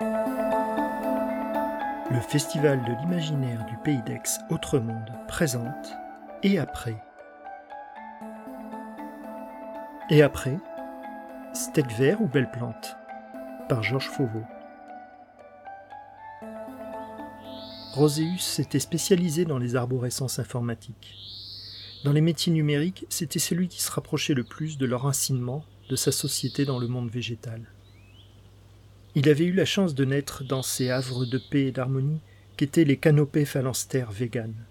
Le Festival de l'imaginaire du Pays d'Aix Autre-Monde présente Et après Et après Steak vert ou belle plante par Georges Fauveau. Roséus s'était spécialisé dans les arborescences informatiques. Dans les métiers numériques, c'était celui qui se rapprochait le plus de leur incinement de sa société dans le monde végétal. Il avait eu la chance de naître dans ces havres de paix et d'harmonie qu'étaient les canopées phalanstères véganes.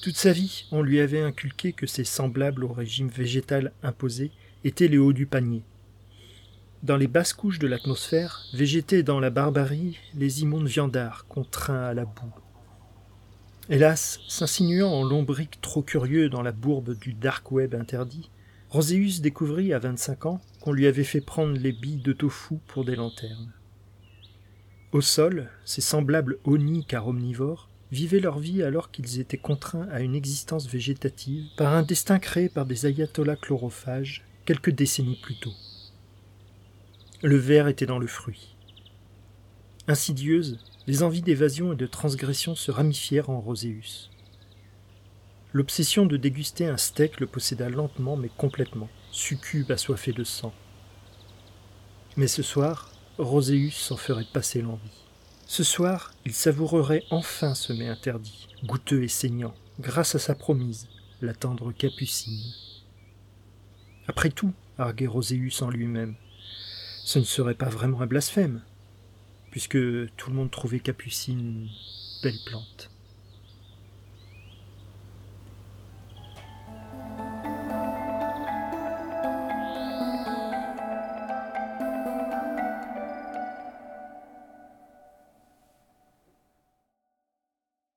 Toute sa vie, on lui avait inculqué que ces semblables au régime végétal imposé étaient les hauts du panier. Dans les basses couches de l'atmosphère végétaient dans la barbarie les immondes viandards contraints à la boue. Hélas, s'insinuant en lombric trop curieux dans la bourbe du dark web interdit, Roséus découvrit à vingt-cinq ans qu'on lui avait fait prendre les billes de tofu pour des lanternes. Au sol, ces semblables oni car omnivores vivaient leur vie alors qu'ils étaient contraints à une existence végétative par un destin créé par des ayatollahs chlorophages quelques décennies plus tôt. Le ver était dans le fruit. Insidieuses, les envies d'évasion et de transgression se ramifièrent en Roséus. L'obsession de déguster un steak le posséda lentement mais complètement, succube assoiffé de sang. Mais ce soir, Roséus s'en ferait passer l'envie. Ce soir, il savourerait enfin ce mets interdit, goûteux et saignant, grâce à sa promise, la tendre Capucine. Après tout, arguait Roséus en lui-même, ce ne serait pas vraiment un blasphème, puisque tout le monde trouvait Capucine belle plante.